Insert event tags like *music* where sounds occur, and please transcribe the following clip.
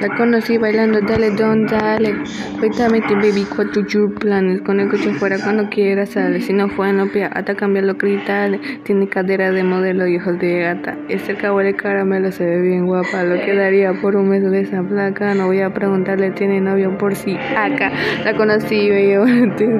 La conocí bailando, dale, don, dale. Vitaminity, baby, what do your planes? Con el coche fuera cuando quieras, sale. Si no fue en pia, hasta cambiar los cristales. Tiene cadera de modelo y ojos de gata. Este cabo de caramelo se ve bien guapa. Lo quedaría por un mes de esa placa. No voy a preguntarle, tiene novio por si acá. La conocí, bello. *laughs*